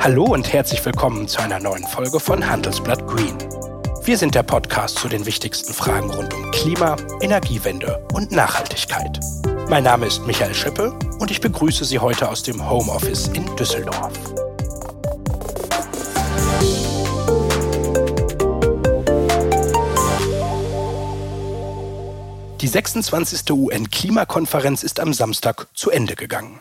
Hallo und herzlich willkommen zu einer neuen Folge von Handelsblatt Green. Wir sind der Podcast zu den wichtigsten Fragen rund um Klima, Energiewende und Nachhaltigkeit. Mein Name ist Michael Schippe und ich begrüße Sie heute aus dem Homeoffice in Düsseldorf. Die 26. UN-Klimakonferenz ist am Samstag zu Ende gegangen.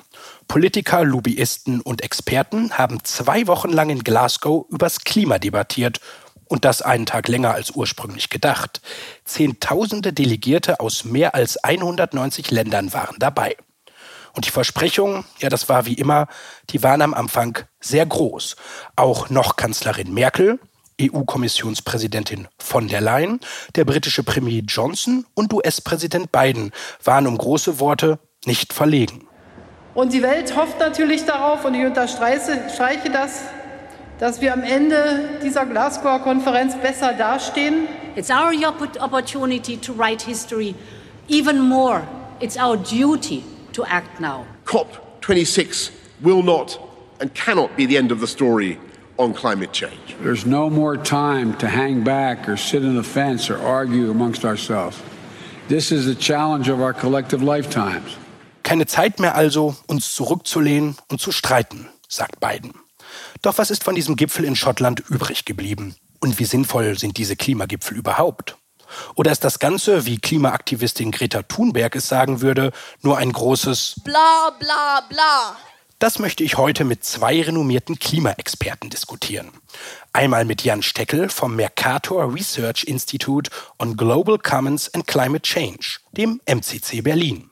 Politiker, Lobbyisten und Experten haben zwei Wochen lang in Glasgow übers Klima debattiert und das einen Tag länger als ursprünglich gedacht. Zehntausende Delegierte aus mehr als 190 Ländern waren dabei. Und die Versprechungen, ja, das war wie immer, die waren am Anfang sehr groß. Auch noch Kanzlerin Merkel, EU-Kommissionspräsidentin von der Leyen, der britische Premier Johnson und US-Präsident Biden waren um große Worte nicht verlegen. Und die Welt hofft natürlich darauf, und ich unterstreiche das, dass wir am Ende dieser Glasgow Konferenz besser dastehen. It's our opportunity to write history even more. It's our duty to act now. COP26 will not and cannot be the end of the story on climate change. There's no more time to hang back or sit on the fence or argue amongst ourselves. This is the challenge of our collective lifetimes. Keine Zeit mehr also, uns zurückzulehnen und zu streiten, sagt Biden. Doch was ist von diesem Gipfel in Schottland übrig geblieben? Und wie sinnvoll sind diese Klimagipfel überhaupt? Oder ist das Ganze, wie Klimaaktivistin Greta Thunberg es sagen würde, nur ein großes Bla bla bla? Das möchte ich heute mit zwei renommierten Klimaexperten diskutieren. Einmal mit Jan Steckel vom Mercator Research Institute on Global Commons and Climate Change, dem MCC Berlin.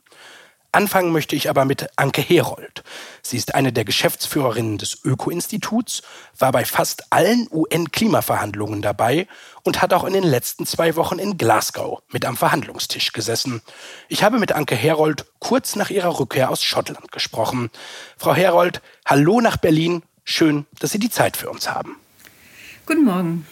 Anfangen möchte ich aber mit Anke Herold. Sie ist eine der Geschäftsführerinnen des Öko-Instituts, war bei fast allen UN-Klimaverhandlungen dabei und hat auch in den letzten zwei Wochen in Glasgow mit am Verhandlungstisch gesessen. Ich habe mit Anke Herold kurz nach ihrer Rückkehr aus Schottland gesprochen. Frau Herold, hallo nach Berlin. Schön, dass Sie die Zeit für uns haben. Guten Morgen.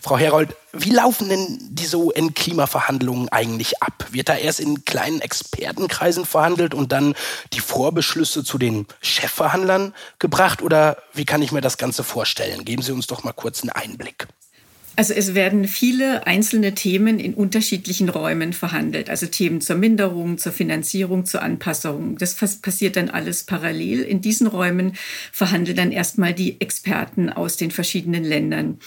Frau Herold, wie laufen denn diese UN-Klimaverhandlungen eigentlich ab? Wird da erst in kleinen Expertenkreisen verhandelt und dann die Vorbeschlüsse zu den Chefverhandlern gebracht? Oder wie kann ich mir das Ganze vorstellen? Geben Sie uns doch mal kurz einen Einblick. Also es werden viele einzelne Themen in unterschiedlichen Räumen verhandelt. Also Themen zur Minderung, zur Finanzierung, zur Anpassung. Das passiert dann alles parallel. In diesen Räumen verhandeln dann erstmal die Experten aus den verschiedenen Ländern.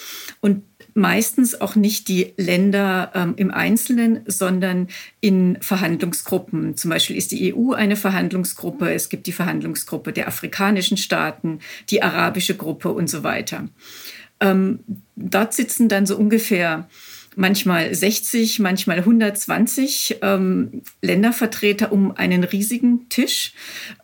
Und meistens auch nicht die Länder ähm, im Einzelnen, sondern in Verhandlungsgruppen. Zum Beispiel ist die EU eine Verhandlungsgruppe, es gibt die Verhandlungsgruppe der afrikanischen Staaten, die arabische Gruppe und so weiter. Ähm, dort sitzen dann so ungefähr manchmal 60, manchmal 120 ähm, Ländervertreter um einen riesigen Tisch.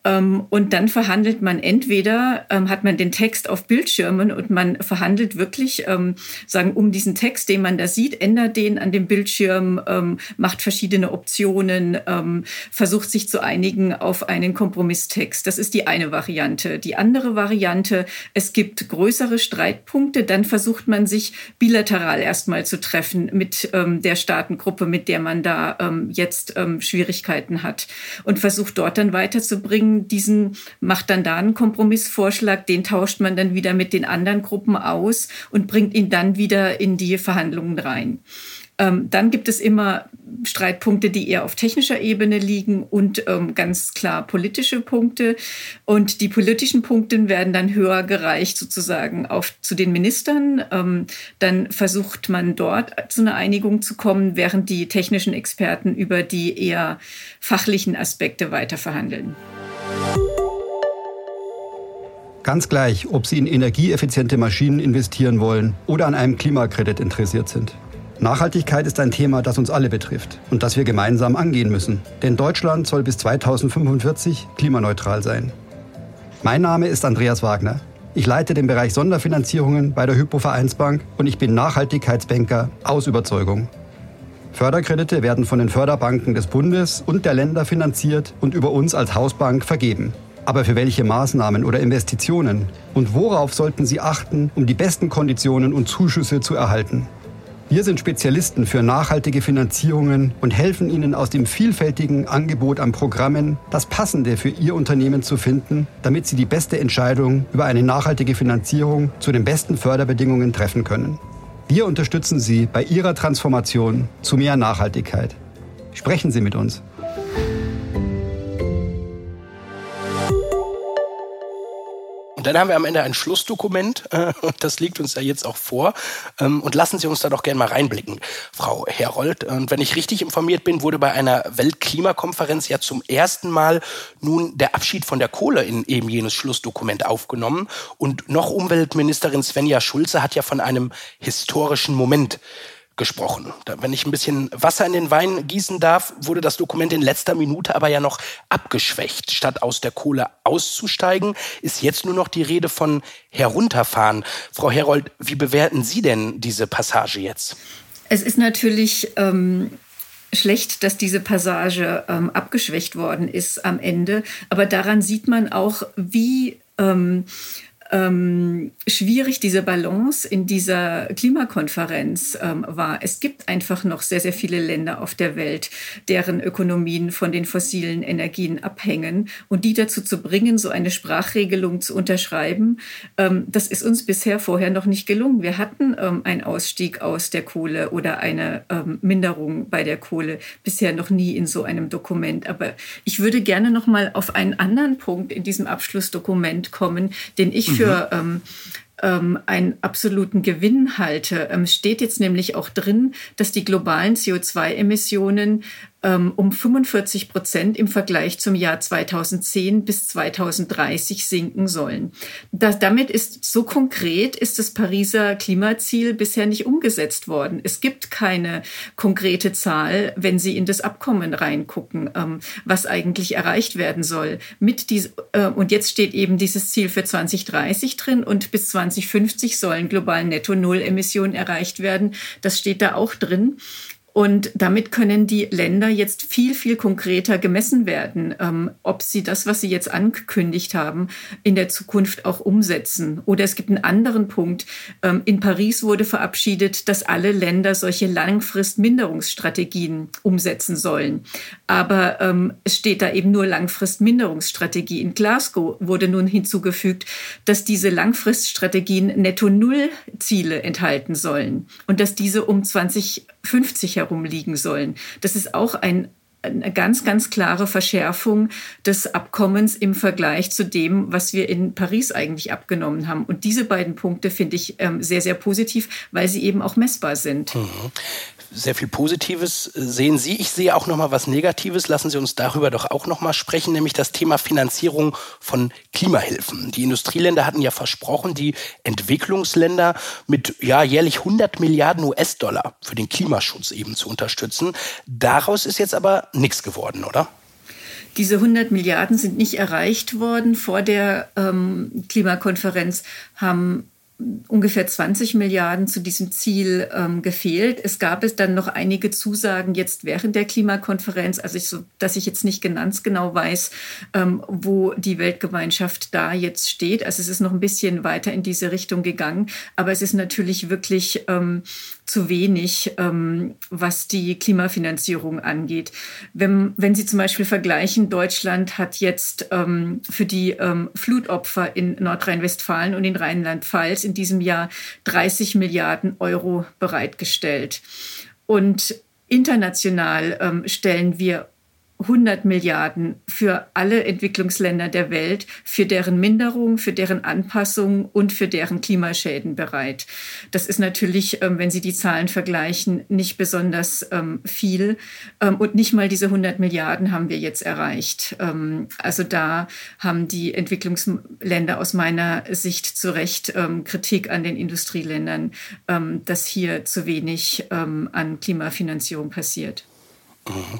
Ähm, und dann verhandelt man entweder, ähm, hat man den Text auf Bildschirmen und man verhandelt wirklich, ähm, sagen, um diesen Text, den man da sieht, ändert den an dem Bildschirm, ähm, macht verschiedene Optionen, ähm, versucht sich zu einigen auf einen Kompromisstext. Das ist die eine Variante. Die andere Variante, es gibt größere Streitpunkte, dann versucht man sich bilateral erstmal zu treffen mit ähm, der Staatengruppe, mit der man da ähm, jetzt ähm, Schwierigkeiten hat und versucht dort dann weiterzubringen. Diesen macht dann da einen Kompromissvorschlag, den tauscht man dann wieder mit den anderen Gruppen aus und bringt ihn dann wieder in die Verhandlungen rein. Ähm, dann gibt es immer Streitpunkte, die eher auf technischer Ebene liegen und ähm, ganz klar politische Punkte. Und die politischen Punkte werden dann höher gereicht sozusagen auf, zu den Ministern. Ähm, dann versucht man dort zu einer Einigung zu kommen, während die technischen Experten über die eher fachlichen Aspekte weiter verhandeln. Ganz gleich, ob Sie in energieeffiziente Maschinen investieren wollen oder an einem Klimakredit interessiert sind. Nachhaltigkeit ist ein Thema, das uns alle betrifft und das wir gemeinsam angehen müssen. Denn Deutschland soll bis 2045 klimaneutral sein. Mein Name ist Andreas Wagner. Ich leite den Bereich Sonderfinanzierungen bei der Hypo Vereinsbank und ich bin Nachhaltigkeitsbanker aus Überzeugung. Förderkredite werden von den Förderbanken des Bundes und der Länder finanziert und über uns als Hausbank vergeben. Aber für welche Maßnahmen oder Investitionen? Und worauf sollten Sie achten, um die besten Konditionen und Zuschüsse zu erhalten? Wir sind Spezialisten für nachhaltige Finanzierungen und helfen Ihnen aus dem vielfältigen Angebot an Programmen das Passende für Ihr Unternehmen zu finden, damit Sie die beste Entscheidung über eine nachhaltige Finanzierung zu den besten Förderbedingungen treffen können. Wir unterstützen Sie bei Ihrer Transformation zu mehr Nachhaltigkeit. Sprechen Sie mit uns. Dann haben wir am Ende ein Schlussdokument, äh, das liegt uns ja jetzt auch vor. Ähm, und lassen Sie uns da doch gerne mal reinblicken, Frau Herold. Und wenn ich richtig informiert bin, wurde bei einer Weltklimakonferenz ja zum ersten Mal nun der Abschied von der Kohle in eben jenes Schlussdokument aufgenommen. Und noch Umweltministerin Svenja Schulze hat ja von einem historischen Moment gesprochen. wenn ich ein bisschen Wasser in den Wein gießen darf, wurde das Dokument in letzter Minute aber ja noch abgeschwächt. Statt aus der Kohle auszusteigen, ist jetzt nur noch die Rede von herunterfahren. Frau Herold, wie bewerten Sie denn diese Passage jetzt? Es ist natürlich ähm, schlecht, dass diese Passage ähm, abgeschwächt worden ist am Ende. Aber daran sieht man auch, wie ähm, ähm, schwierig diese Balance in dieser Klimakonferenz ähm, war. Es gibt einfach noch sehr, sehr viele Länder auf der Welt, deren Ökonomien von den fossilen Energien abhängen. Und die dazu zu bringen, so eine Sprachregelung zu unterschreiben, ähm, das ist uns bisher vorher noch nicht gelungen. Wir hatten ähm, einen Ausstieg aus der Kohle oder eine ähm, Minderung bei der Kohle bisher noch nie in so einem Dokument. Aber ich würde gerne noch mal auf einen anderen Punkt in diesem Abschlussdokument kommen, den ich für mhm. ähm, ähm, einen absoluten Gewinn halte. Ähm, steht jetzt nämlich auch drin, dass die globalen CO2-Emissionen ähm, um 45 Prozent im Vergleich zum Jahr 2010 bis 2030 sinken sollen. Das, damit ist so konkret ist das Pariser Klimaziel bisher nicht umgesetzt worden. Es gibt keine konkrete Zahl, wenn Sie in das Abkommen reingucken, ähm, was eigentlich erreicht werden soll. Mit dies, äh, und jetzt steht eben dieses Ziel für 2030 drin und bis 2050 sollen global Netto Null Emissionen erreicht werden. Das steht da auch drin. Und damit können die Länder jetzt viel, viel konkreter gemessen werden, ähm, ob sie das, was sie jetzt angekündigt haben, in der Zukunft auch umsetzen. Oder es gibt einen anderen Punkt. Ähm, in Paris wurde verabschiedet, dass alle Länder solche Langfristminderungsstrategien umsetzen sollen. Aber ähm, es steht da eben nur Langfristminderungsstrategie. In Glasgow wurde nun hinzugefügt, dass diese Langfriststrategien Netto-Null-Ziele enthalten sollen und dass diese um 20 50 herumliegen sollen. Das ist auch ein, eine ganz, ganz klare Verschärfung des Abkommens im Vergleich zu dem, was wir in Paris eigentlich abgenommen haben. Und diese beiden Punkte finde ich ähm, sehr, sehr positiv, weil sie eben auch messbar sind. Mhm sehr viel Positives äh, sehen Sie. Ich sehe auch noch mal was Negatives. Lassen Sie uns darüber doch auch noch mal sprechen, nämlich das Thema Finanzierung von Klimahilfen. Die Industrieländer hatten ja versprochen, die Entwicklungsländer mit ja jährlich 100 Milliarden US-Dollar für den Klimaschutz eben zu unterstützen. Daraus ist jetzt aber nichts geworden, oder? Diese 100 Milliarden sind nicht erreicht worden. Vor der ähm, Klimakonferenz haben ungefähr 20 Milliarden zu diesem Ziel ähm, gefehlt. Es gab es dann noch einige Zusagen jetzt während der Klimakonferenz, also ich, so, dass ich jetzt nicht ganz genau weiß, ähm, wo die Weltgemeinschaft da jetzt steht. Also es ist noch ein bisschen weiter in diese Richtung gegangen, aber es ist natürlich wirklich ähm, zu wenig, ähm, was die Klimafinanzierung angeht. Wenn, wenn Sie zum Beispiel vergleichen, Deutschland hat jetzt ähm, für die ähm, Flutopfer in Nordrhein-Westfalen und in Rheinland-Pfalz in diesem Jahr 30 Milliarden Euro bereitgestellt. Und international ähm, stellen wir 100 Milliarden für alle Entwicklungsländer der Welt, für deren Minderung, für deren Anpassung und für deren Klimaschäden bereit. Das ist natürlich, ähm, wenn Sie die Zahlen vergleichen, nicht besonders ähm, viel. Ähm, und nicht mal diese 100 Milliarden haben wir jetzt erreicht. Also da haben die Entwicklungsländer aus meiner Sicht zu Recht Kritik an den Industrieländern, dass hier zu wenig an Klimafinanzierung passiert.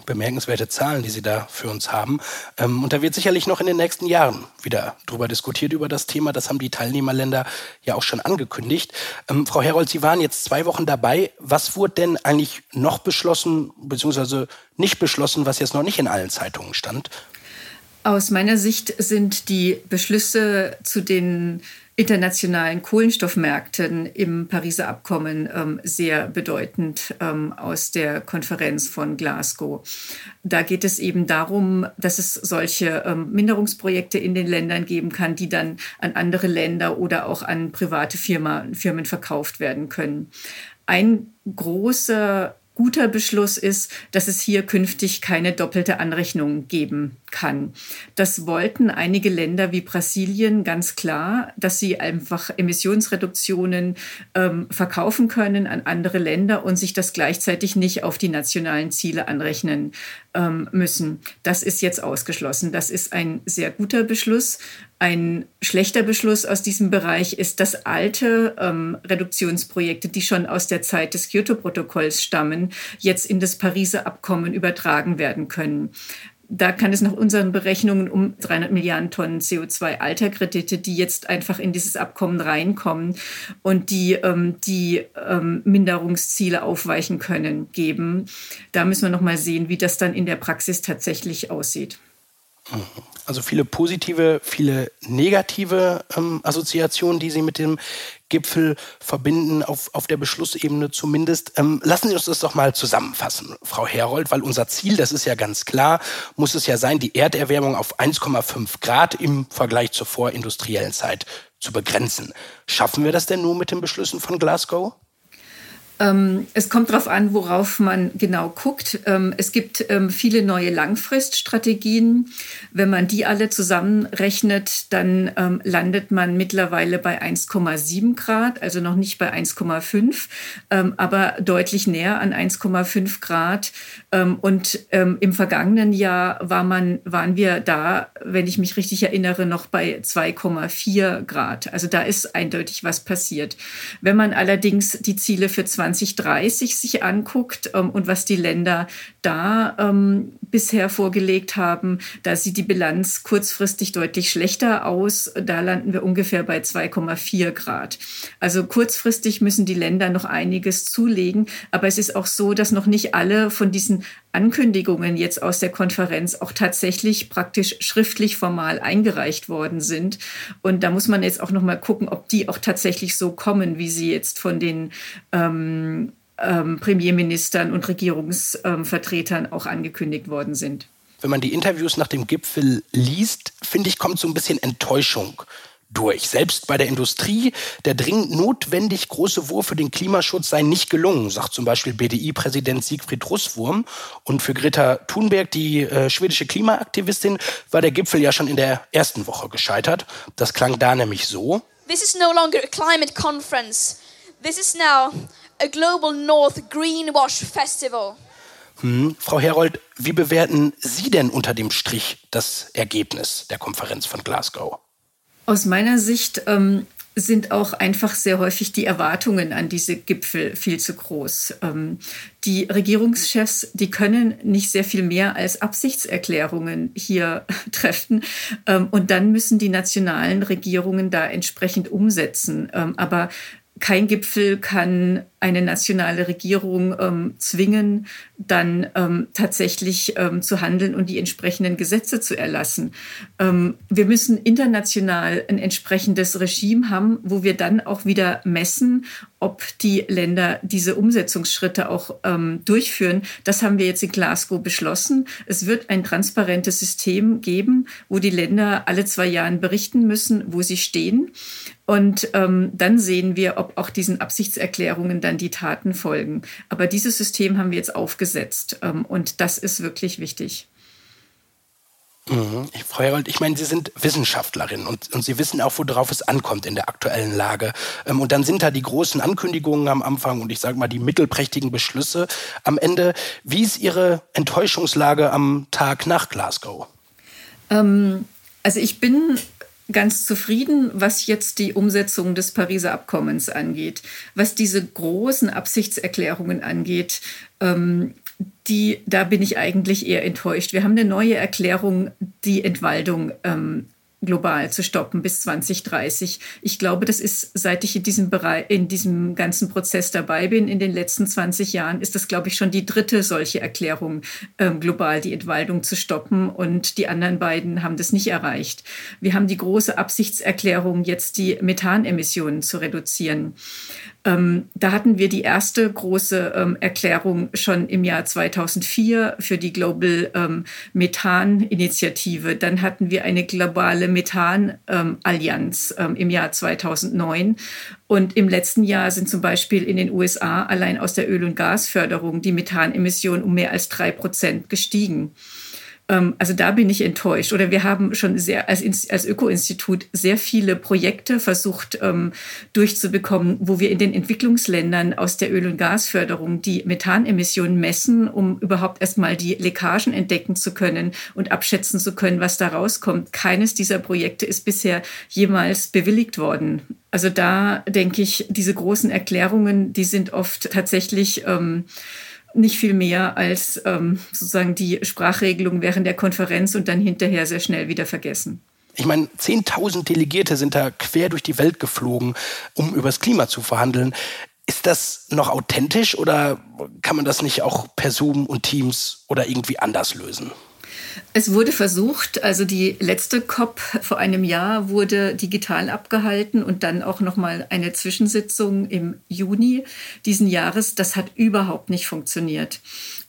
Bemerkenswerte Zahlen, die Sie da für uns haben. Ähm, und da wird sicherlich noch in den nächsten Jahren wieder drüber diskutiert über das Thema. Das haben die Teilnehmerländer ja auch schon angekündigt. Ähm, Frau Herold, Sie waren jetzt zwei Wochen dabei. Was wurde denn eigentlich noch beschlossen, beziehungsweise nicht beschlossen, was jetzt noch nicht in allen Zeitungen stand? Aus meiner Sicht sind die Beschlüsse zu den internationalen Kohlenstoffmärkten im Pariser Abkommen ähm, sehr bedeutend ähm, aus der Konferenz von Glasgow. Da geht es eben darum, dass es solche ähm, Minderungsprojekte in den Ländern geben kann, die dann an andere Länder oder auch an private Firma, Firmen verkauft werden können. Ein großer guter Beschluss ist, dass es hier künftig keine doppelte Anrechnung geben kann. Das wollten einige Länder wie Brasilien ganz klar, dass sie einfach Emissionsreduktionen ähm, verkaufen können an andere Länder und sich das gleichzeitig nicht auf die nationalen Ziele anrechnen ähm, müssen. Das ist jetzt ausgeschlossen. Das ist ein sehr guter Beschluss. Ein schlechter Beschluss aus diesem Bereich ist, dass alte ähm, Reduktionsprojekte, die schon aus der Zeit des Kyoto-Protokolls stammen, jetzt in das Pariser Abkommen übertragen werden können. Da kann es nach unseren Berechnungen um 300 Milliarden Tonnen CO2-Alterkredite, die jetzt einfach in dieses Abkommen reinkommen und die ähm, die ähm, Minderungsziele aufweichen können, geben. Da müssen wir noch mal sehen, wie das dann in der Praxis tatsächlich aussieht. Also viele positive, viele negative ähm, Assoziationen, die Sie mit dem Gipfel verbinden, auf, auf der Beschlussebene zumindest. Ähm, lassen Sie uns das doch mal zusammenfassen, Frau Herold, weil unser Ziel, das ist ja ganz klar, muss es ja sein, die Erderwärmung auf 1,5 Grad im Vergleich zur vorindustriellen Zeit zu begrenzen. Schaffen wir das denn nur mit den Beschlüssen von Glasgow? Ähm, es kommt darauf an, worauf man genau guckt. Ähm, es gibt ähm, viele neue Langfriststrategien. Wenn man die alle zusammenrechnet, dann ähm, landet man mittlerweile bei 1,7 Grad, also noch nicht bei 1,5, ähm, aber deutlich näher an 1,5 Grad. Ähm, und im vergangenen Jahr war man, waren wir da, wenn ich mich richtig erinnere, noch bei 2,4 Grad. Also da ist eindeutig was passiert. Wenn man allerdings die Ziele für 20 2030 sich anguckt ähm, und was die Länder da ähm, bisher vorgelegt haben, da sieht die Bilanz kurzfristig deutlich schlechter aus. Da landen wir ungefähr bei 2,4 Grad. Also kurzfristig müssen die Länder noch einiges zulegen. Aber es ist auch so, dass noch nicht alle von diesen Ankündigungen jetzt aus der Konferenz auch tatsächlich praktisch schriftlich formal eingereicht worden sind. Und da muss man jetzt auch noch mal gucken, ob die auch tatsächlich so kommen, wie sie jetzt von den ähm, ähm, Premierministern und Regierungsvertretern auch angekündigt worden sind. Wenn man die Interviews nach dem Gipfel liest, finde ich, kommt so ein bisschen Enttäuschung durch. Selbst bei der Industrie, der dringend notwendig große Wurf für den Klimaschutz sei nicht gelungen, sagt zum Beispiel BDI-Präsident Siegfried Russwurm. Und für Greta Thunberg, die äh, schwedische Klimaaktivistin, war der Gipfel ja schon in der ersten Woche gescheitert. Das klang da nämlich so. This is no longer a climate conference. This is now a global North Greenwash Festival. Hm. Frau Herold, wie bewerten Sie denn unter dem Strich das Ergebnis der Konferenz von Glasgow? Aus meiner Sicht ähm, sind auch einfach sehr häufig die Erwartungen an diese Gipfel viel zu groß. Ähm, die Regierungschefs, die können nicht sehr viel mehr als Absichtserklärungen hier treffen. Ähm, und dann müssen die nationalen Regierungen da entsprechend umsetzen. Ähm, aber kein Gipfel kann eine nationale Regierung ähm, zwingen, dann ähm, tatsächlich ähm, zu handeln und die entsprechenden Gesetze zu erlassen. Ähm, wir müssen international ein entsprechendes Regime haben, wo wir dann auch wieder messen, ob die Länder diese Umsetzungsschritte auch ähm, durchführen. Das haben wir jetzt in Glasgow beschlossen. Es wird ein transparentes System geben, wo die Länder alle zwei Jahre berichten müssen, wo sie stehen. Und ähm, dann sehen wir, ob auch diesen Absichtserklärungen dann die Taten folgen. Aber dieses System haben wir jetzt aufgesetzt ähm, und das ist wirklich wichtig. Mhm. Frau Herold, ich meine, Sie sind Wissenschaftlerin und, und Sie wissen auch, worauf es ankommt in der aktuellen Lage. Ähm, und dann sind da die großen Ankündigungen am Anfang und ich sage mal die mittelprächtigen Beschlüsse am Ende. Wie ist Ihre Enttäuschungslage am Tag nach Glasgow? Ähm, also ich bin ganz zufrieden, was jetzt die Umsetzung des Pariser Abkommens angeht. Was diese großen Absichtserklärungen angeht, ähm, die, da bin ich eigentlich eher enttäuscht. Wir haben eine neue Erklärung, die Entwaldung ähm, global zu stoppen bis 2030. Ich glaube, das ist, seit ich in diesem Bereich, in diesem ganzen Prozess dabei bin, in den letzten 20 Jahren, ist das, glaube ich, schon die dritte solche Erklärung, ähm, global die Entwaldung zu stoppen. Und die anderen beiden haben das nicht erreicht. Wir haben die große Absichtserklärung, jetzt die Methanemissionen zu reduzieren. Ähm, da hatten wir die erste große ähm, Erklärung schon im Jahr 2004 für die Global ähm, Methan Initiative. Dann hatten wir eine globale Methan ähm, Allianz ähm, im Jahr 2009. Und im letzten Jahr sind zum Beispiel in den USA allein aus der Öl- und Gasförderung die Methanemissionen um mehr als drei Prozent gestiegen. Ähm, also da bin ich enttäuscht. Oder wir haben schon sehr als, als Öko-Institut sehr viele Projekte versucht ähm, durchzubekommen, wo wir in den Entwicklungsländern aus der Öl- und Gasförderung die Methanemissionen messen, um überhaupt erstmal die Leckagen entdecken zu können und abschätzen zu können, was da rauskommt. Keines dieser Projekte ist bisher jemals bewilligt worden. Also da denke ich, diese großen Erklärungen, die sind oft tatsächlich ähm, nicht viel mehr als ähm, sozusagen die Sprachregelung während der Konferenz und dann hinterher sehr schnell wieder vergessen. Ich meine, 10.000 Delegierte sind da quer durch die Welt geflogen, um über das Klima zu verhandeln. Ist das noch authentisch oder kann man das nicht auch per Zoom und Teams oder irgendwie anders lösen? Es wurde versucht, also die letzte COP vor einem Jahr wurde digital abgehalten und dann auch noch mal eine Zwischensitzung im Juni diesen Jahres. Das hat überhaupt nicht funktioniert.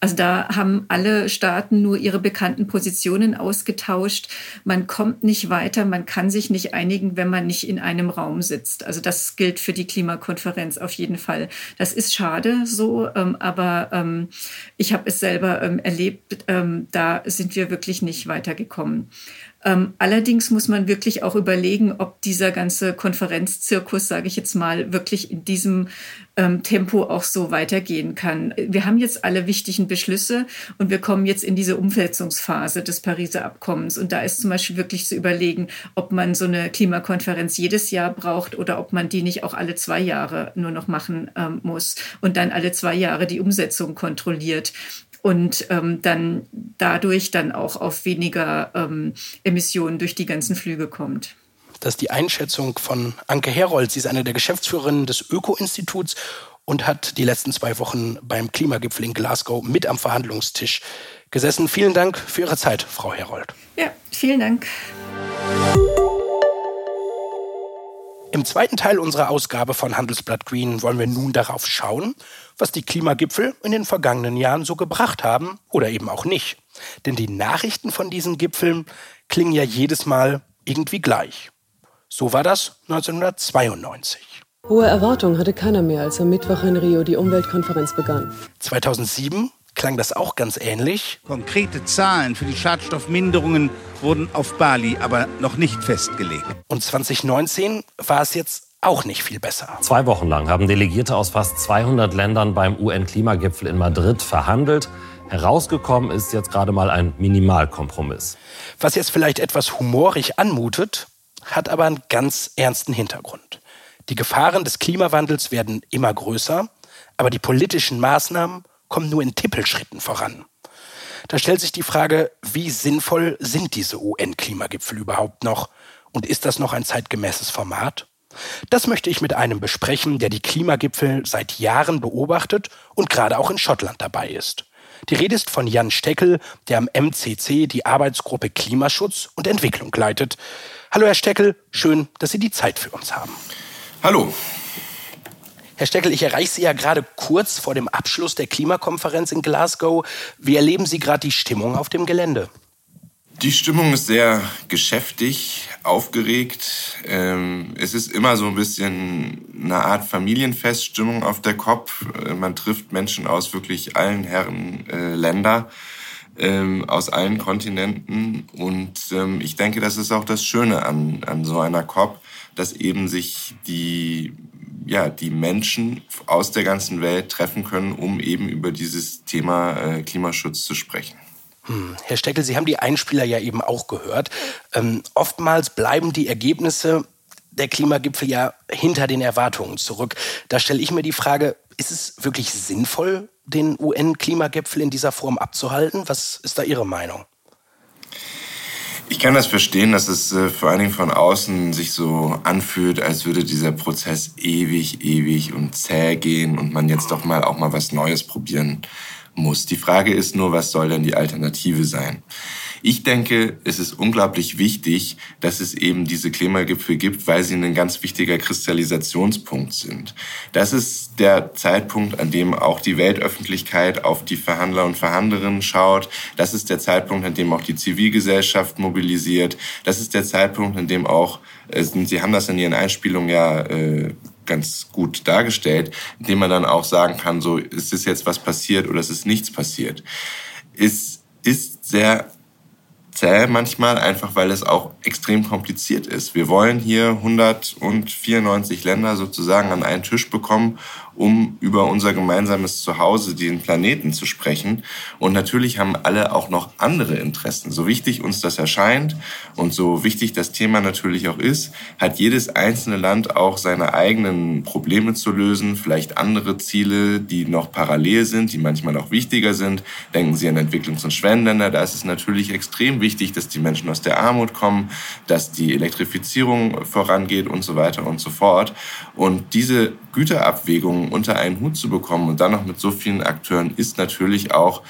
Also da haben alle Staaten nur ihre bekannten Positionen ausgetauscht. Man kommt nicht weiter, man kann sich nicht einigen, wenn man nicht in einem Raum sitzt. Also das gilt für die Klimakonferenz auf jeden Fall. Das ist schade so, ähm, aber ähm, ich habe es selber ähm, erlebt. Ähm, da sind wir wirklich nicht weitergekommen. Ähm, allerdings muss man wirklich auch überlegen, ob dieser ganze Konferenzzirkus, sage ich jetzt mal, wirklich in diesem ähm, Tempo auch so weitergehen kann. Wir haben jetzt alle wichtigen Beschlüsse und wir kommen jetzt in diese Umsetzungsphase des Pariser Abkommens. Und da ist zum Beispiel wirklich zu überlegen, ob man so eine Klimakonferenz jedes Jahr braucht oder ob man die nicht auch alle zwei Jahre nur noch machen ähm, muss und dann alle zwei Jahre die Umsetzung kontrolliert und ähm, dann dadurch dann auch auf weniger ähm, Emissionen durch die ganzen Flüge kommt. Das ist die Einschätzung von Anke Herold. Sie ist eine der Geschäftsführerinnen des Öko-Instituts und hat die letzten zwei Wochen beim Klimagipfel in Glasgow mit am Verhandlungstisch gesessen. Vielen Dank für Ihre Zeit, Frau Herold. Ja, vielen Dank. Im zweiten Teil unserer Ausgabe von Handelsblatt Green wollen wir nun darauf schauen, was die Klimagipfel in den vergangenen Jahren so gebracht haben oder eben auch nicht. Denn die Nachrichten von diesen Gipfeln klingen ja jedes Mal irgendwie gleich. So war das 1992. Hohe Erwartungen hatte keiner mehr, als am Mittwoch in Rio die Umweltkonferenz begann. 2007 klang das auch ganz ähnlich. Konkrete Zahlen für die Schadstoffminderungen wurden auf Bali aber noch nicht festgelegt. Und 2019 war es jetzt auch nicht viel besser. Zwei Wochen lang haben Delegierte aus fast 200 Ländern beim UN-Klimagipfel in Madrid verhandelt. Herausgekommen ist jetzt gerade mal ein Minimalkompromiss. Was jetzt vielleicht etwas humorig anmutet, hat aber einen ganz ernsten Hintergrund. Die Gefahren des Klimawandels werden immer größer, aber die politischen Maßnahmen kommen nur in Tippelschritten voran. Da stellt sich die Frage, wie sinnvoll sind diese UN-Klimagipfel überhaupt noch? Und ist das noch ein zeitgemäßes Format? Das möchte ich mit einem besprechen, der die Klimagipfel seit Jahren beobachtet und gerade auch in Schottland dabei ist. Die Rede ist von Jan Steckel, der am MCC die Arbeitsgruppe Klimaschutz und Entwicklung leitet. Hallo Herr Steckel, schön, dass Sie die Zeit für uns haben. Hallo. Herr Steckel, ich erreiche Sie ja gerade kurz vor dem Abschluss der Klimakonferenz in Glasgow. Wie erleben Sie gerade die Stimmung auf dem Gelände? Die Stimmung ist sehr geschäftig, aufgeregt. Ähm, es ist immer so ein bisschen eine Art Familienfeststimmung auf der COP. Äh, man trifft Menschen aus wirklich allen Herren äh, Länder, ähm, aus allen Kontinenten. Und ähm, ich denke, das ist auch das Schöne an, an so einer COP, dass eben sich die ja, die Menschen aus der ganzen Welt treffen können, um eben über dieses Thema äh, Klimaschutz zu sprechen. Hm. Herr Steckel, Sie haben die Einspieler ja eben auch gehört. Ähm, oftmals bleiben die Ergebnisse der Klimagipfel ja hinter den Erwartungen zurück. Da stelle ich mir die Frage, ist es wirklich sinnvoll, den UN-Klimagipfel in dieser Form abzuhalten? Was ist da Ihre Meinung? Ich kann das verstehen, dass es äh, vor allen Dingen von außen sich so anfühlt, als würde dieser Prozess ewig, ewig und zäh gehen und man jetzt doch mal auch mal was Neues probieren muss. Die Frage ist nur, was soll denn die Alternative sein? Ich denke, es ist unglaublich wichtig, dass es eben diese Klimagipfel gibt, weil sie ein ganz wichtiger Kristallisationspunkt sind. Das ist der Zeitpunkt, an dem auch die Weltöffentlichkeit auf die Verhandler und Verhandlerinnen schaut. Das ist der Zeitpunkt, an dem auch die Zivilgesellschaft mobilisiert. Das ist der Zeitpunkt, an dem auch, äh, Sie haben das in Ihren Einspielungen ja äh, ganz gut dargestellt, indem man dann auch sagen kann, so ist es jetzt was passiert oder ist es nichts passiert. Es ist sehr zäh manchmal, einfach weil es auch extrem kompliziert ist. Wir wollen hier 194 Länder sozusagen an einen Tisch bekommen um über unser gemeinsames Zuhause, den Planeten zu sprechen. Und natürlich haben alle auch noch andere Interessen. So wichtig uns das erscheint und so wichtig das Thema natürlich auch ist, hat jedes einzelne Land auch seine eigenen Probleme zu lösen, vielleicht andere Ziele, die noch parallel sind, die manchmal auch wichtiger sind. Denken Sie an Entwicklungs- und Schwellenländer. Da ist es natürlich extrem wichtig, dass die Menschen aus der Armut kommen, dass die Elektrifizierung vorangeht und so weiter und so fort. Und diese Güterabwägungen unter einen Hut zu bekommen und dann noch mit so vielen Akteuren ist natürlich auch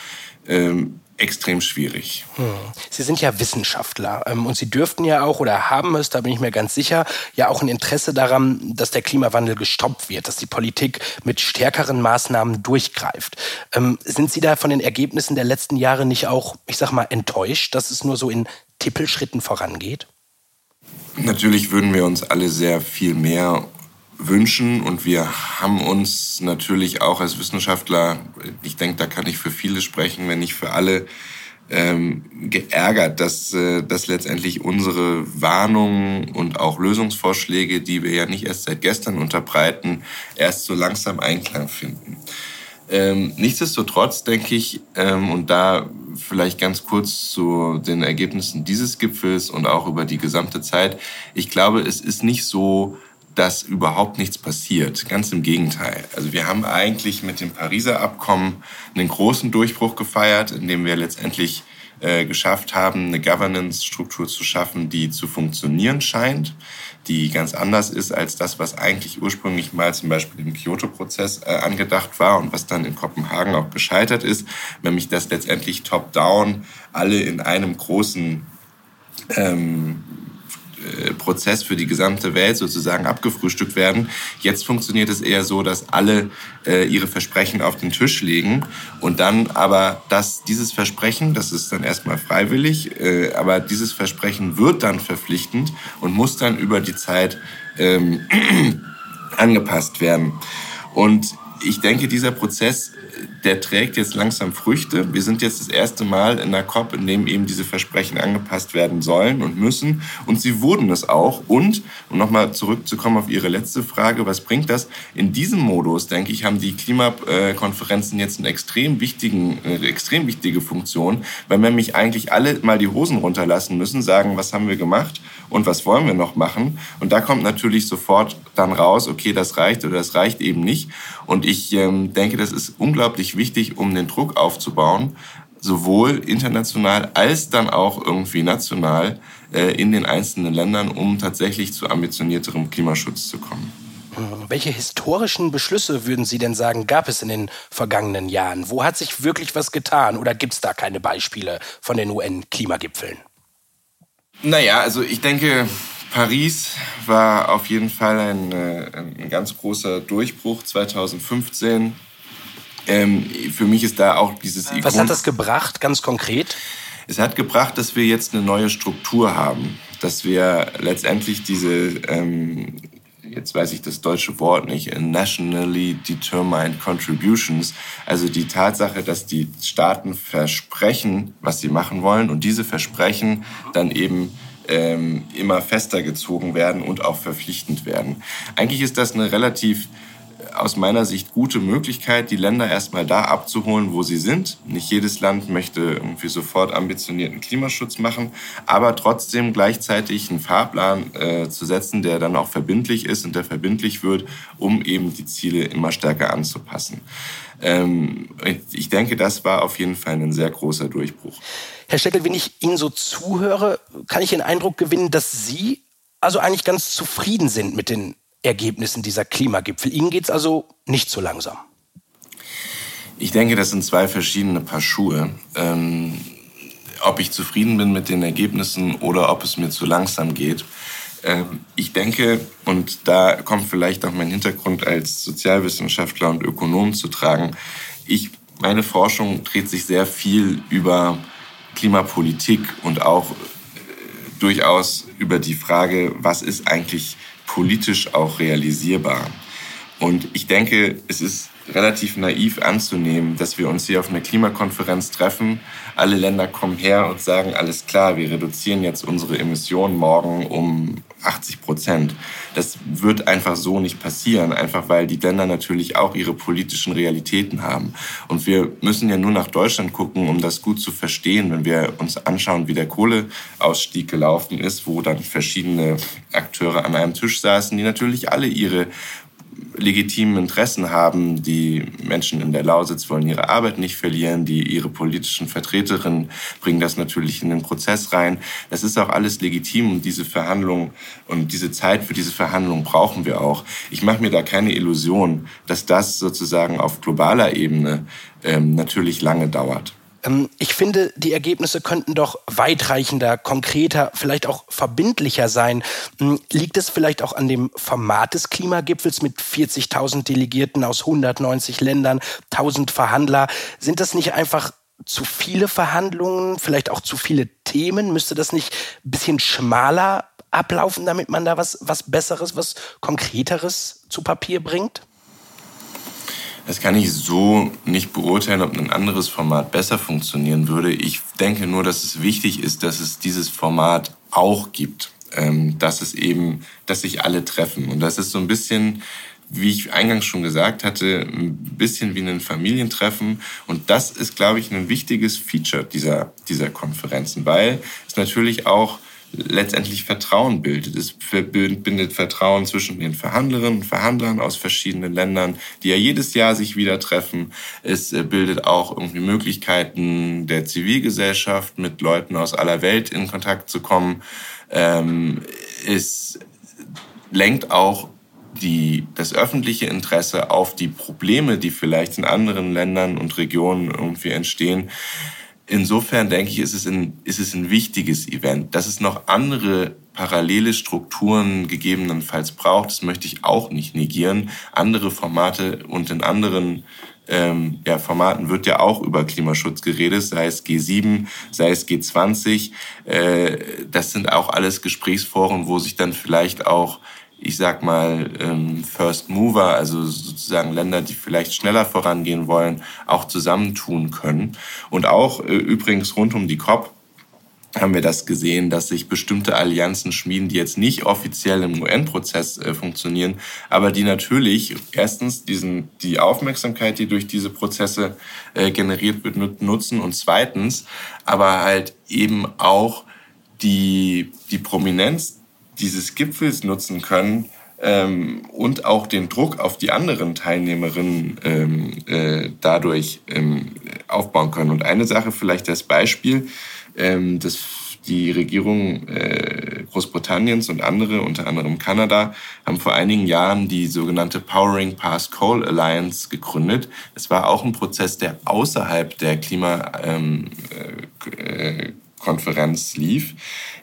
ähm, extrem schwierig. Hm. Sie sind ja Wissenschaftler ähm, und Sie dürften ja auch oder haben es, da bin ich mir ganz sicher, ja auch ein Interesse daran, dass der Klimawandel gestoppt wird, dass die Politik mit stärkeren Maßnahmen durchgreift. Ähm, sind Sie da von den Ergebnissen der letzten Jahre nicht auch, ich sag mal, enttäuscht, dass es nur so in Tippelschritten vorangeht? Natürlich würden wir uns alle sehr viel mehr wünschen. Und wir haben uns natürlich auch als Wissenschaftler, ich denke, da kann ich für viele sprechen, wenn nicht für alle, ähm, geärgert, dass, äh, dass letztendlich unsere Warnungen und auch Lösungsvorschläge, die wir ja nicht erst seit gestern unterbreiten, erst so langsam Einklang finden. Ähm, nichtsdestotrotz denke ich, ähm, und da vielleicht ganz kurz zu den Ergebnissen dieses Gipfels und auch über die gesamte Zeit, ich glaube, es ist nicht so, dass überhaupt nichts passiert. Ganz im Gegenteil. Also wir haben eigentlich mit dem Pariser Abkommen einen großen Durchbruch gefeiert, indem wir letztendlich äh, geschafft haben, eine Governance-Struktur zu schaffen, die zu funktionieren scheint, die ganz anders ist als das, was eigentlich ursprünglich mal zum Beispiel im Kyoto-Prozess äh, angedacht war und was dann in Kopenhagen auch gescheitert ist, nämlich dass letztendlich top-down alle in einem großen ähm, äh, Prozess für die gesamte Welt sozusagen abgefrühstückt werden. Jetzt funktioniert es eher so, dass alle äh, ihre Versprechen auf den Tisch legen und dann aber dass dieses Versprechen, das ist dann erstmal freiwillig, äh, aber dieses Versprechen wird dann verpflichtend und muss dann über die Zeit ähm, angepasst werden. Und ich denke, dieser Prozess der trägt jetzt langsam Früchte. Wir sind jetzt das erste Mal in der COP, in dem eben diese Versprechen angepasst werden sollen und müssen. Und sie wurden es auch. Und, um nochmal zurückzukommen auf Ihre letzte Frage, was bringt das? In diesem Modus, denke ich, haben die Klimakonferenzen jetzt eine extrem, wichtigen, eine extrem wichtige Funktion, weil nämlich eigentlich alle mal die Hosen runterlassen müssen, sagen, was haben wir gemacht und was wollen wir noch machen. Und da kommt natürlich sofort dann raus, okay, das reicht oder das reicht eben nicht. Und ich ähm, denke, das ist unglaublich wichtig, um den Druck aufzubauen, sowohl international als dann auch irgendwie national äh, in den einzelnen Ländern, um tatsächlich zu ambitionierterem Klimaschutz zu kommen. Welche historischen Beschlüsse würden Sie denn sagen, gab es in den vergangenen Jahren? Wo hat sich wirklich was getan oder gibt es da keine Beispiele von den UN-Klimagipfeln? Naja, also ich denke, Paris war auf jeden Fall ein, äh, ein ganz großer Durchbruch 2015 ähm, für mich ist da auch dieses Ikon Was hat das gebracht, ganz konkret? Es hat gebracht, dass wir jetzt eine neue Struktur haben, dass wir letztendlich diese, ähm, jetzt weiß ich das deutsche Wort nicht, nationally determined contributions, also die Tatsache, dass die Staaten versprechen, was sie machen wollen und diese Versprechen dann eben ähm, immer fester gezogen werden und auch verpflichtend werden. Eigentlich ist das eine relativ aus meiner Sicht gute Möglichkeit, die Länder erstmal da abzuholen, wo sie sind. Nicht jedes Land möchte irgendwie sofort ambitionierten Klimaschutz machen, aber trotzdem gleichzeitig einen Fahrplan äh, zu setzen, der dann auch verbindlich ist und der verbindlich wird, um eben die Ziele immer stärker anzupassen. Ähm, ich denke, das war auf jeden Fall ein sehr großer Durchbruch. Herr Steckel, wenn ich Ihnen so zuhöre, kann ich den Eindruck gewinnen, dass Sie also eigentlich ganz zufrieden sind mit den Ergebnissen dieser Klimagipfel. Ihnen geht es also nicht so langsam. Ich denke, das sind zwei verschiedene Paar Schuhe. Ähm, ob ich zufrieden bin mit den Ergebnissen oder ob es mir zu langsam geht. Ähm, ich denke, und da kommt vielleicht auch mein Hintergrund als Sozialwissenschaftler und Ökonom zu tragen, ich, meine Forschung dreht sich sehr viel über Klimapolitik und auch äh, durchaus über die Frage, was ist eigentlich politisch auch realisierbar. Und ich denke, es ist relativ naiv anzunehmen, dass wir uns hier auf einer Klimakonferenz treffen. Alle Länder kommen her und sagen, alles klar, wir reduzieren jetzt unsere Emissionen morgen um 80 Prozent. Das wird einfach so nicht passieren, einfach weil die Länder natürlich auch ihre politischen Realitäten haben. Und wir müssen ja nur nach Deutschland gucken, um das gut zu verstehen, wenn wir uns anschauen, wie der Kohleausstieg gelaufen ist, wo dann verschiedene Akteure an einem Tisch saßen, die natürlich alle ihre legitimen Interessen haben. Die Menschen in der Lausitz wollen ihre Arbeit nicht verlieren. Die, ihre politischen Vertreterinnen bringen das natürlich in den Prozess rein. Das ist auch alles legitim und diese Verhandlungen und diese Zeit für diese Verhandlungen brauchen wir auch. Ich mache mir da keine Illusion, dass das sozusagen auf globaler Ebene ähm, natürlich lange dauert. Ähm, ich finde, die Ergebnisse könnten doch weitreichender, konkreter, vielleicht auch verbindlicher sein. Hm, liegt es vielleicht auch an dem Format des Klimagipfels mit 40.000 Delegierten aus 190 Ländern, 1000 Verhandler? Sind das nicht einfach zu viele Verhandlungen, vielleicht auch zu viele Themen? Müsste das nicht ein bisschen schmaler ablaufen, damit man da was, was Besseres, was Konkreteres zu Papier bringt? Das kann ich so nicht beurteilen, ob ein anderes Format besser funktionieren würde. Ich denke nur, dass es wichtig ist, dass es dieses Format auch gibt. Ähm, dass es eben, dass sich alle treffen. Und das ist so ein bisschen, wie ich eingangs schon gesagt hatte, ein bisschen wie ein Familientreffen. Und das ist, glaube ich, ein wichtiges Feature dieser, dieser Konferenzen, weil es natürlich auch letztendlich Vertrauen bildet. Es bindet Vertrauen zwischen den Verhandlerinnen und Verhandlern aus verschiedenen Ländern, die ja jedes Jahr sich wieder treffen. Es äh, bildet auch irgendwie Möglichkeiten der Zivilgesellschaft, mit Leuten aus aller Welt in Kontakt zu kommen. Ähm, es lenkt auch die, das öffentliche Interesse auf die Probleme, die vielleicht in anderen Ländern und Regionen irgendwie entstehen, insofern denke ich, ist es, ein, ist es ein wichtiges Event. Dass es noch andere parallele Strukturen gegebenenfalls braucht, das möchte ich auch nicht negieren. Andere Formate und in anderen ähm, ja, Formaten wird ja auch über Klimaschutz geredet, sei es G7, sei es G20. Äh, das sind auch alles Gesprächsforen, wo sich dann vielleicht auch ich sag mal, ähm, First Mover, also sozusagen Länder, die vielleicht schneller vorangehen wollen, auch zusammentun können. Und auch äh, übrigens rund um die COP haben wir das gesehen, dass sich bestimmte Allianzen schmieden, die jetzt nicht offiziell im UN-Prozess äh, funktionieren, aber die natürlich erstens diesen, die Aufmerksamkeit, die durch diese Prozesse äh, generiert wird, nutzen und zweitens aber halt eben auch die, die Prominenz dieses Gipfels nutzen können ähm, und auch den Druck auf die anderen Teilnehmerinnen ähm, äh, dadurch ähm, aufbauen können. Und eine Sache vielleicht als Beispiel, ähm, das die Regierung äh, Großbritanniens und andere, unter anderem Kanada, haben vor einigen Jahren die sogenannte Powering Past Coal Alliance gegründet. Es war auch ein Prozess, der außerhalb der Klimakonferenz ähm, äh, lief.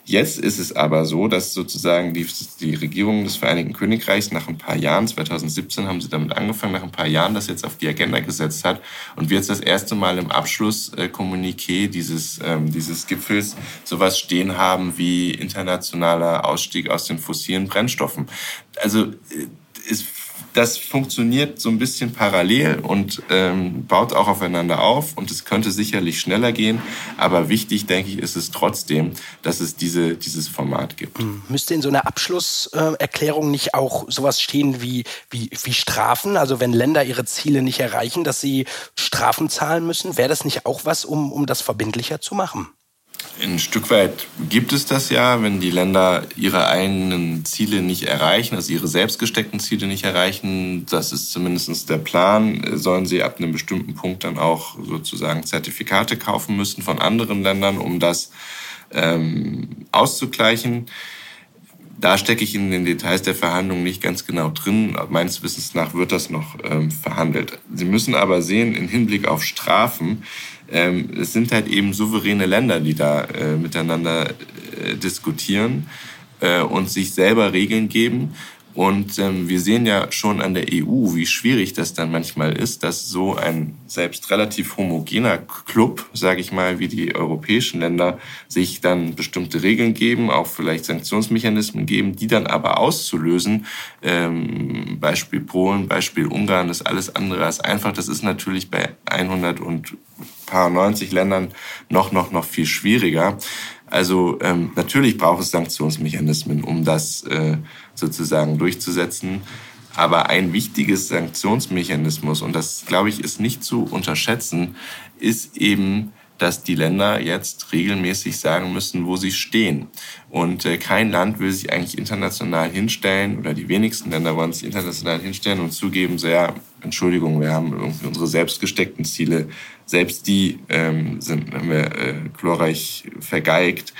Jetzt ist es aber so, dass sozusagen die, die Regierung des Vereinigten Königreichs nach ein paar Jahren, 2017 haben sie damit angefangen, nach ein paar Jahren das jetzt auf die Agenda gesetzt hat und wir jetzt das erste Mal im Abschlusskommuniqué dieses, ähm, dieses Gipfels sowas stehen haben wie internationaler Ausstieg aus den fossilen Brennstoffen. Also äh, es das funktioniert so ein bisschen parallel und ähm, baut auch aufeinander auf und es könnte sicherlich schneller gehen. Aber wichtig, denke ich, ist es trotzdem, dass es diese, dieses Format gibt. Hm. Müsste in so einer Abschlusserklärung nicht auch sowas stehen wie, wie, wie Strafen? Also wenn Länder ihre Ziele nicht erreichen, dass sie Strafen zahlen müssen, wäre das nicht auch was, um, um das verbindlicher zu machen? Ein Stück weit gibt es das ja, wenn die Länder ihre eigenen Ziele nicht erreichen, also ihre selbst gesteckten Ziele nicht erreichen. Das ist zumindest der Plan. Sollen sie ab einem bestimmten Punkt dann auch sozusagen Zertifikate kaufen müssen von anderen Ländern, um das ähm, auszugleichen. Da stecke ich in den Details der Verhandlungen nicht ganz genau drin. Meines Wissens nach wird das noch ähm, verhandelt. Sie müssen aber sehen, im Hinblick auf Strafen, ähm, es sind halt eben souveräne Länder, die da äh, miteinander äh, diskutieren äh, und sich selber Regeln geben. Und ähm, wir sehen ja schon an der EU, wie schwierig das dann manchmal ist, dass so ein selbst relativ homogener Club, sage ich mal, wie die europäischen Länder, sich dann bestimmte Regeln geben, auch vielleicht Sanktionsmechanismen geben, die dann aber auszulösen, ähm, Beispiel Polen, Beispiel Ungarn, das ist alles andere als einfach. Das ist natürlich bei 100 und paar 90 Ländern noch, noch, noch viel schwieriger. Also ähm, natürlich braucht es Sanktionsmechanismen, um das äh, sozusagen durchzusetzen. Aber ein wichtiges Sanktionsmechanismus, und das glaube ich ist nicht zu unterschätzen, ist eben dass die Länder jetzt regelmäßig sagen müssen, wo sie stehen. Und äh, kein Land will sich eigentlich international hinstellen, oder die wenigsten Länder wollen sich international hinstellen und zugeben, so ja, Entschuldigung, wir haben irgendwie unsere selbst gesteckten Ziele, selbst die ähm, sind, haben wir äh, glorreich vergeigt.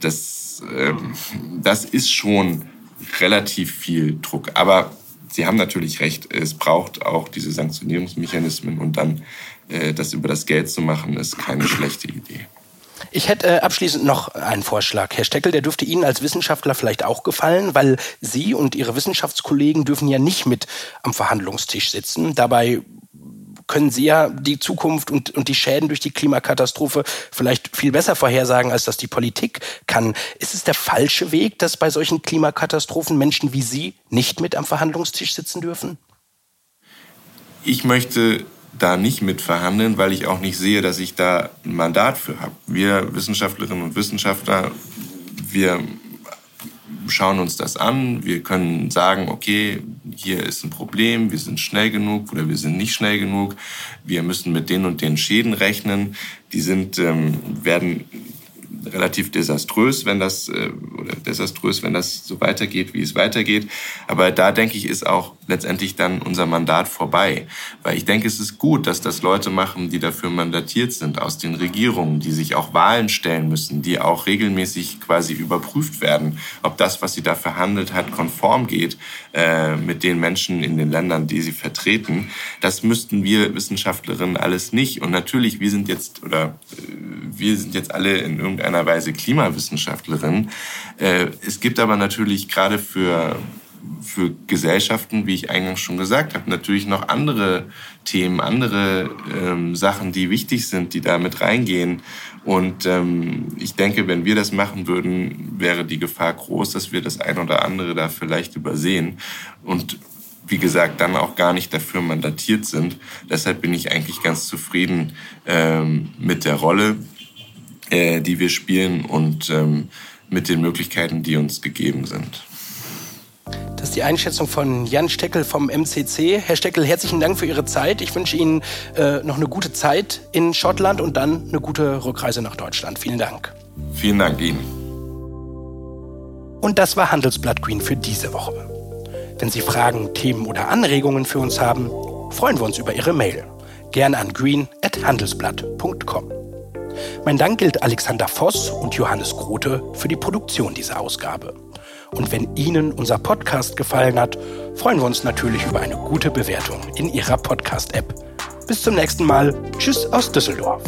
Das, ähm, das ist schon relativ viel Druck. Aber Sie haben natürlich recht, es braucht auch diese Sanktionierungsmechanismen und dann äh, das über das Geld zu machen, ist keine schlechte Idee. Ich hätte äh, abschließend noch einen Vorschlag. Herr Steckel, der dürfte Ihnen als Wissenschaftler vielleicht auch gefallen, weil Sie und Ihre Wissenschaftskollegen dürfen ja nicht mit am Verhandlungstisch sitzen. Dabei können Sie ja die Zukunft und, und die Schäden durch die Klimakatastrophe vielleicht viel besser vorhersagen, als das die Politik kann. Ist es der falsche Weg, dass bei solchen Klimakatastrophen Menschen wie Sie nicht mit am Verhandlungstisch sitzen dürfen? Ich möchte da nicht mitverhandeln, weil ich auch nicht sehe, dass ich da ein Mandat für habe. Wir Wissenschaftlerinnen und Wissenschaftler, wir schauen uns das an, wir können sagen, okay, hier ist ein Problem, wir sind schnell genug oder wir sind nicht schnell genug, wir müssen mit den und den Schäden rechnen, die sind, ähm, werden relativ desaströs, wenn das äh, oder desaströs, wenn das so weitergeht, wie es weitergeht. Aber da denke ich, ist auch letztendlich dann unser Mandat vorbei, weil ich denke, es ist gut, dass das Leute machen, die dafür mandatiert sind aus den Regierungen, die sich auch Wahlen stellen müssen, die auch regelmäßig quasi überprüft werden, ob das, was sie da verhandelt hat, konform geht äh, mit den Menschen in den Ländern, die sie vertreten. Das müssten wir Wissenschaftlerinnen alles nicht. Und natürlich, wir sind jetzt oder äh, wir sind jetzt alle in irgendeiner irgendeiner Weise Klimawissenschaftlerin. Äh, es gibt aber natürlich gerade für für Gesellschaften, wie ich eingangs schon gesagt habe, natürlich noch andere Themen, andere ähm, Sachen, die wichtig sind, die da mit reingehen. Und ähm, ich denke, wenn wir das machen würden, wäre die Gefahr groß, dass wir das ein oder andere da vielleicht übersehen. Und wie gesagt, dann auch gar nicht dafür mandatiert sind. Deshalb bin ich eigentlich ganz zufrieden ähm, mit der Rolle äh, die wir spielen und ähm, mit den Möglichkeiten, die uns gegeben sind. Das ist die Einschätzung von Jan Steckel vom MCC. Herr Steckel, herzlichen Dank für Ihre Zeit. Ich wünsche Ihnen äh, noch eine gute Zeit in Schottland und dann eine gute Rückreise nach Deutschland. Vielen Dank. Vielen Dank Ihnen. Und das war Handelsblatt Green für diese Woche. Wenn Sie Fragen, Themen oder Anregungen für uns haben, freuen wir uns über Ihre Mail. Gern an green.handelsblatt.com. Mein Dank gilt Alexander Voss und Johannes Grote für die Produktion dieser Ausgabe. Und wenn Ihnen unser Podcast gefallen hat, freuen wir uns natürlich über eine gute Bewertung in Ihrer Podcast-App. Bis zum nächsten Mal. Tschüss aus Düsseldorf.